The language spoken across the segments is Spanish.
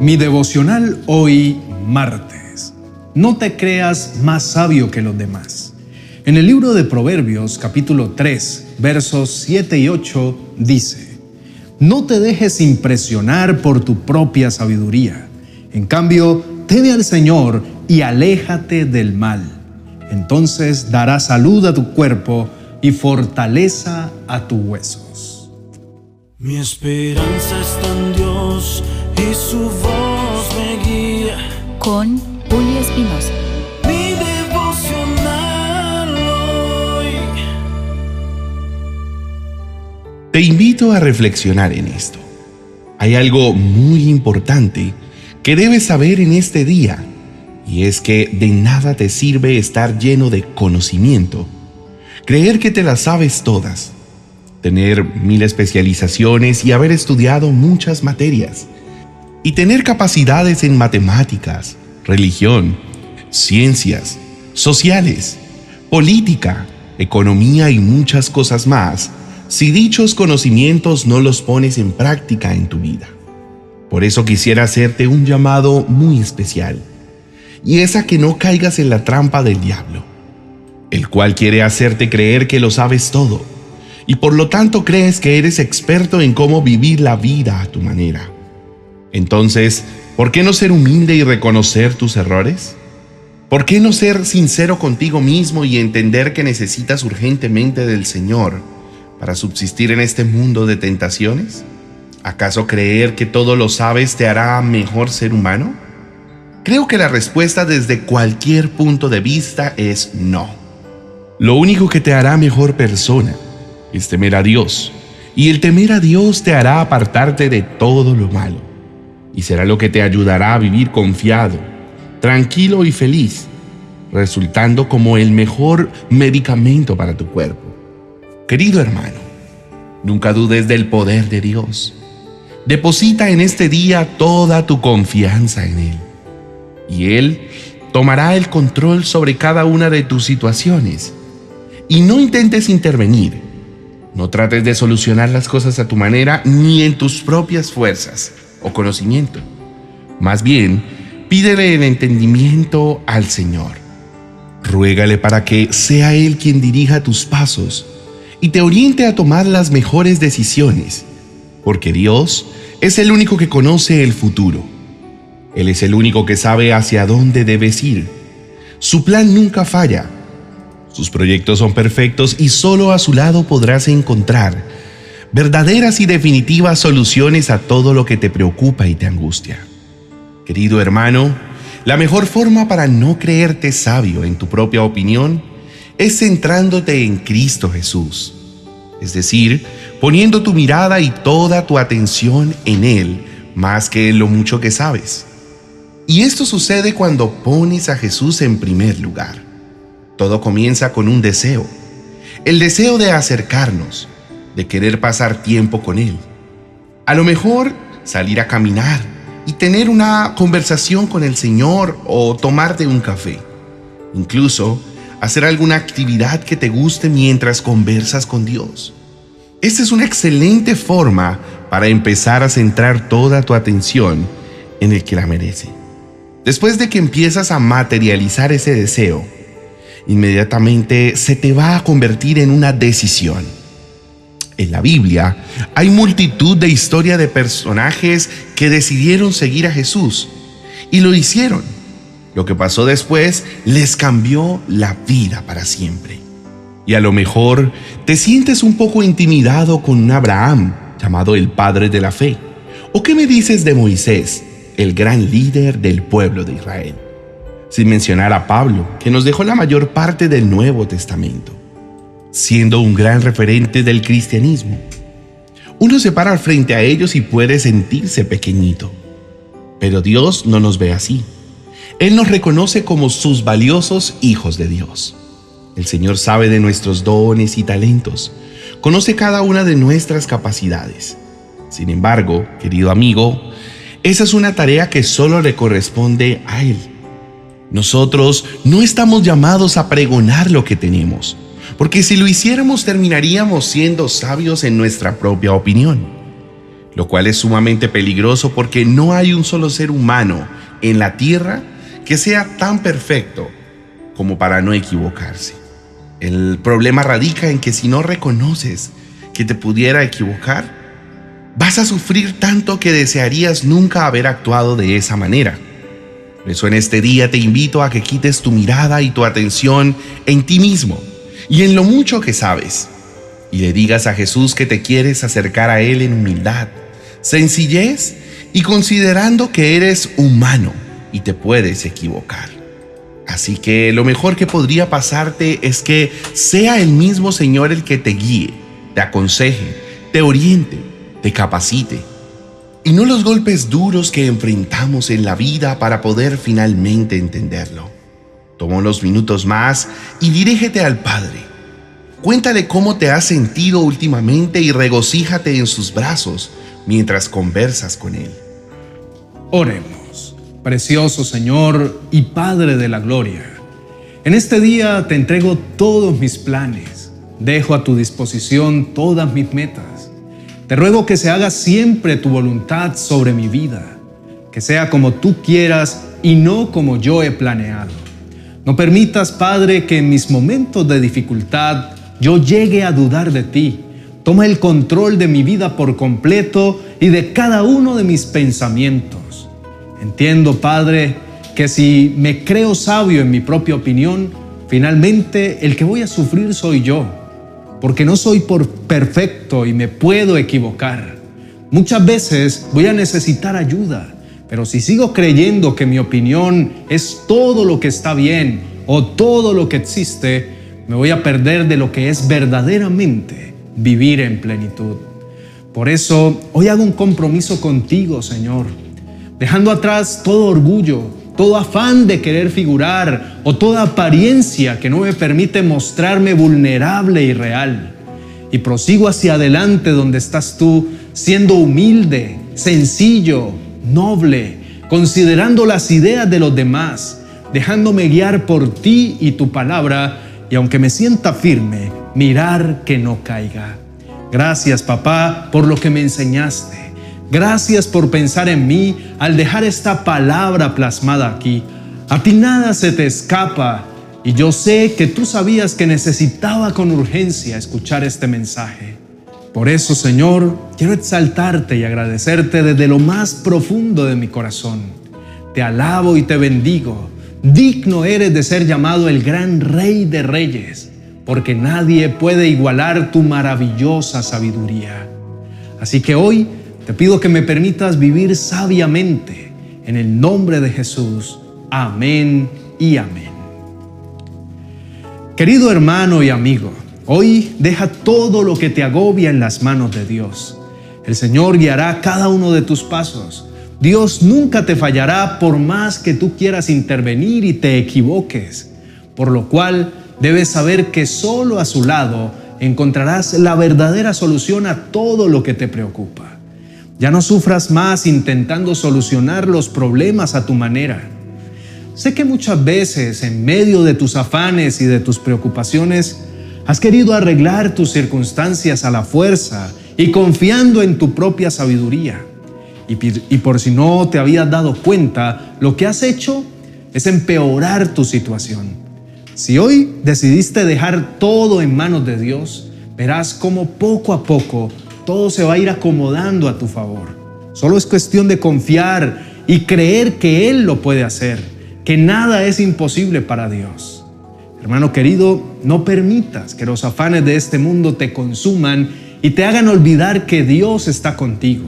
Mi devocional hoy martes. No te creas más sabio que los demás. En el libro de Proverbios capítulo 3 versos 7 y 8 dice, No te dejes impresionar por tu propia sabiduría. En cambio, teme al Señor y aléjate del mal. Entonces dará salud a tu cuerpo y fortaleza a tus huesos. Mi esperanza está en Dios y su voz me guía. Con Julio Espinosa. Mi devocional hoy. Te invito a reflexionar en esto. Hay algo muy importante que debes saber en este día, y es que de nada te sirve estar lleno de conocimiento, creer que te las sabes todas, tener mil especializaciones y haber estudiado muchas materias y tener capacidades en matemáticas, religión, ciencias, sociales, política, economía y muchas cosas más, si dichos conocimientos no los pones en práctica en tu vida. Por eso quisiera hacerte un llamado muy especial, y es a que no caigas en la trampa del diablo, el cual quiere hacerte creer que lo sabes todo, y por lo tanto crees que eres experto en cómo vivir la vida a tu manera. Entonces, ¿por qué no ser humilde y reconocer tus errores? ¿Por qué no ser sincero contigo mismo y entender que necesitas urgentemente del Señor para subsistir en este mundo de tentaciones? ¿Acaso creer que todo lo sabes te hará mejor ser humano? Creo que la respuesta desde cualquier punto de vista es no. Lo único que te hará mejor persona es temer a Dios, y el temer a Dios te hará apartarte de todo lo malo y será lo que te ayudará a vivir confiado, tranquilo y feliz, resultando como el mejor medicamento para tu cuerpo. Querido hermano, nunca dudes del poder de Dios. Deposita en este día toda tu confianza en Él. Y Él tomará el control sobre cada una de tus situaciones. Y no intentes intervenir. No trates de solucionar las cosas a tu manera ni en tus propias fuerzas o conocimiento. Más bien, pídele el entendimiento al Señor. Ruégale para que sea Él quien dirija tus pasos y te oriente a tomar las mejores decisiones, porque Dios es el único que conoce el futuro. Él es el único que sabe hacia dónde debes ir. Su plan nunca falla. Sus proyectos son perfectos y solo a su lado podrás encontrar verdaderas y definitivas soluciones a todo lo que te preocupa y te angustia. Querido hermano, la mejor forma para no creerte sabio en tu propia opinión es centrándote en Cristo Jesús, es decir, poniendo tu mirada y toda tu atención en Él más que en lo mucho que sabes. Y esto sucede cuando pones a Jesús en primer lugar. Todo comienza con un deseo, el deseo de acercarnos, de querer pasar tiempo con Él. A lo mejor salir a caminar y tener una conversación con el Señor o tomarte un café. Incluso hacer alguna actividad que te guste mientras conversas con Dios. Esta es una excelente forma para empezar a centrar toda tu atención en el que la merece. Después de que empiezas a materializar ese deseo, inmediatamente se te va a convertir en una decisión en la Biblia hay multitud de historias de personajes que decidieron seguir a Jesús y lo hicieron. Lo que pasó después les cambió la vida para siempre. Y a lo mejor te sientes un poco intimidado con un Abraham, llamado el padre de la fe. ¿O qué me dices de Moisés, el gran líder del pueblo de Israel? Sin mencionar a Pablo, que nos dejó la mayor parte del Nuevo Testamento siendo un gran referente del cristianismo. Uno se para frente a ellos y puede sentirse pequeñito. Pero Dios no nos ve así. Él nos reconoce como sus valiosos hijos de Dios. El Señor sabe de nuestros dones y talentos, conoce cada una de nuestras capacidades. Sin embargo, querido amigo, esa es una tarea que solo le corresponde a Él. Nosotros no estamos llamados a pregonar lo que tenemos, porque si lo hiciéramos terminaríamos siendo sabios en nuestra propia opinión. lo cual es sumamente peligroso porque no hay un solo ser humano en la tierra que sea tan perfecto como para no equivocarse. El problema radica en que si no reconoces que te pudiera equivocar, vas a sufrir tanto que desearías nunca haber actuado de esa manera. Por eso en este día te invito a que quites tu mirada y tu atención en ti mismo y en lo mucho que sabes, y le digas a Jesús que te quieres acercar a Él en humildad, sencillez y considerando que eres humano y te puedes equivocar. Así que lo mejor que podría pasarte es que sea el mismo Señor el que te guíe, te aconseje, te oriente, te capacite y no los golpes duros que enfrentamos en la vida para poder finalmente entenderlo. Toma unos minutos más y dirígete al Padre. Cuéntale cómo te has sentido últimamente y regocíjate en sus brazos mientras conversas con Él. Oremos, precioso Señor y Padre de la Gloria. En este día te entrego todos mis planes, dejo a tu disposición todas mis metas te ruego que se haga siempre tu voluntad sobre mi vida, que sea como tú quieras y no como yo he planeado. No permitas, Padre, que en mis momentos de dificultad yo llegue a dudar de ti. Toma el control de mi vida por completo y de cada uno de mis pensamientos. Entiendo, Padre, que si me creo sabio en mi propia opinión, finalmente el que voy a sufrir soy yo porque no soy por perfecto y me puedo equivocar. Muchas veces voy a necesitar ayuda, pero si sigo creyendo que mi opinión es todo lo que está bien o todo lo que existe, me voy a perder de lo que es verdaderamente vivir en plenitud. Por eso hoy hago un compromiso contigo, Señor, dejando atrás todo orgullo, todo afán de querer figurar o toda apariencia que no me permite mostrarme vulnerable y real. Y prosigo hacia adelante donde estás tú, siendo humilde, sencillo, noble, considerando las ideas de los demás, dejándome guiar por ti y tu palabra, y aunque me sienta firme, mirar que no caiga. Gracias, papá, por lo que me enseñaste. Gracias por pensar en mí al dejar esta palabra plasmada aquí. A ti nada se te escapa y yo sé que tú sabías que necesitaba con urgencia escuchar este mensaje. Por eso, Señor, quiero exaltarte y agradecerte desde lo más profundo de mi corazón. Te alabo y te bendigo. Digno eres de ser llamado el gran Rey de Reyes, porque nadie puede igualar tu maravillosa sabiduría. Así que hoy, te pido que me permitas vivir sabiamente en el nombre de Jesús. Amén y amén. Querido hermano y amigo, hoy deja todo lo que te agobia en las manos de Dios. El Señor guiará cada uno de tus pasos. Dios nunca te fallará por más que tú quieras intervenir y te equivoques, por lo cual debes saber que solo a su lado encontrarás la verdadera solución a todo lo que te preocupa. Ya no sufras más intentando solucionar los problemas a tu manera. Sé que muchas veces en medio de tus afanes y de tus preocupaciones has querido arreglar tus circunstancias a la fuerza y confiando en tu propia sabiduría. Y, por si no te habías dado cuenta, lo que has hecho es empeorar tu situación. Si hoy decidiste dejar todo en manos de Dios, verás cómo poco a poco todo se va a ir acomodando a tu favor. Solo es cuestión de confiar y creer que Él lo puede hacer, que nada es imposible para Dios. Hermano querido, no permitas que los afanes de este mundo te consuman y te hagan olvidar que Dios está contigo,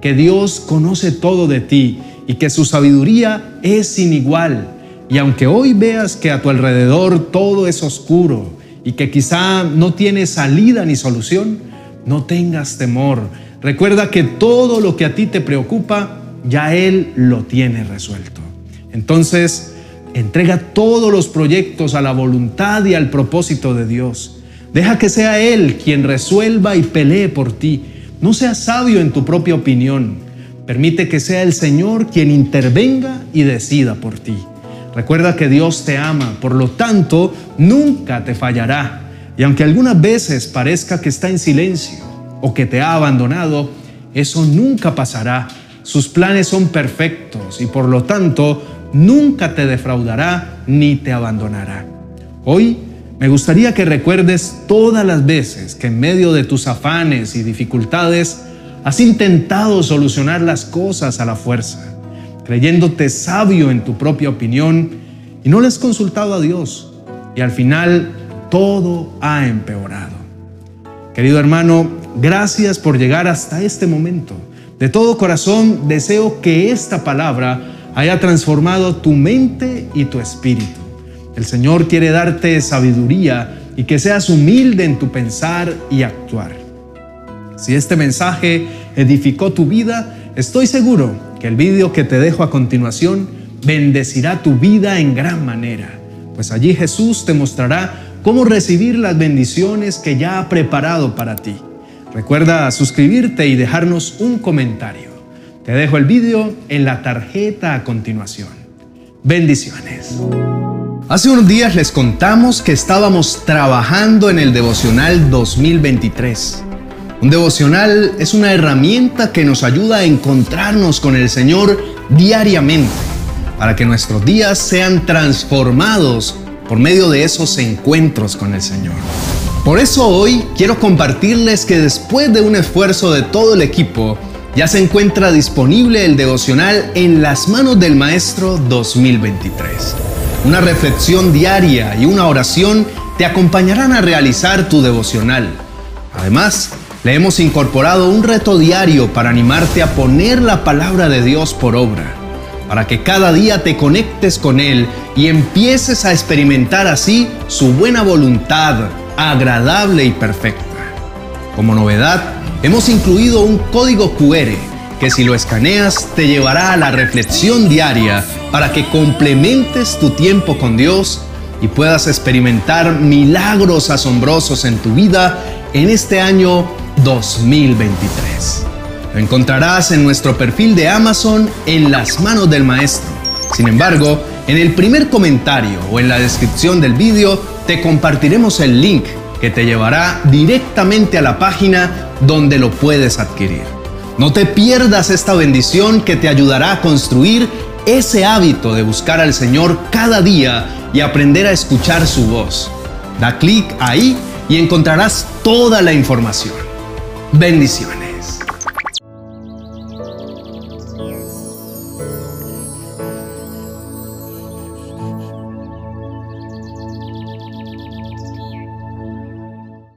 que Dios conoce todo de ti y que su sabiduría es sin igual. Y aunque hoy veas que a tu alrededor todo es oscuro y que quizá no tiene salida ni solución, no tengas temor. Recuerda que todo lo que a ti te preocupa, ya Él lo tiene resuelto. Entonces, entrega todos los proyectos a la voluntad y al propósito de Dios. Deja que sea Él quien resuelva y pelee por ti. No seas sabio en tu propia opinión. Permite que sea el Señor quien intervenga y decida por ti. Recuerda que Dios te ama, por lo tanto, nunca te fallará. Y aunque algunas veces parezca que está en silencio o que te ha abandonado, Eso nunca pasará. Sus planes son perfectos y por lo tanto nunca te defraudará ni te abandonará. Hoy me gustaría que recuerdes todas las veces que en medio de tus afanes y dificultades has intentado solucionar las cosas a la fuerza, creyéndote sabio en tu propia opinión y no le has consultado a Dios y al final todo ha empeorado. Querido hermano, gracias por llegar hasta este momento. De todo corazón deseo que esta palabra haya transformado tu mente y tu espíritu. El Señor quiere darte sabiduría y que seas humilde en tu pensar y actuar. Si este mensaje edificó tu vida, estoy seguro que el vídeo que te dejo a continuación bendecirá tu vida en gran manera, pues allí Jesús te mostrará cómo recibir las bendiciones que ya ha preparado para ti. Recuerda suscribirte y dejarnos un comentario. Te dejo el vídeo en la tarjeta a continuación. Bendiciones. Hace unos días les contamos que estábamos trabajando en el devocional 2023. Un devocional es una herramienta que nos ayuda a encontrarnos con el Señor diariamente para que nuestros días sean transformados por medio de esos encuentros con el Señor. Por eso hoy quiero compartirles que después de un esfuerzo de todo el equipo, ya se encuentra disponible el devocional en las manos del Maestro 2023 una reflexión diaria y una oración te acompañarán a realizar tu devocional. Además, le hemos incorporado un reto diario para animarte a poner la palabra de Dios por obra, para que cada día te conectes con Él y empieces a experimentar así su buena voluntad, agradable y perfecta. Como novedad, hemos incluido un código QR que si lo escaneas te llevará a la reflexión diaria para que complementes tu tiempo con Dios y puedas experimentar milagros asombrosos en tu vida en este año 2023. Lo encontrarás en nuestro perfil de Amazon en las manos del maestro. Sin embargo, en el primer comentario o en la descripción del vídeo te compartiremos el link que te llevará directamente a la página donde lo puedes adquirir. No te pierdas esta bendición que te ayudará a construir ese hábito de buscar al Señor cada día y aprender a escuchar su voz. Da clic ahí y encontrarás toda la información. Bendiciones.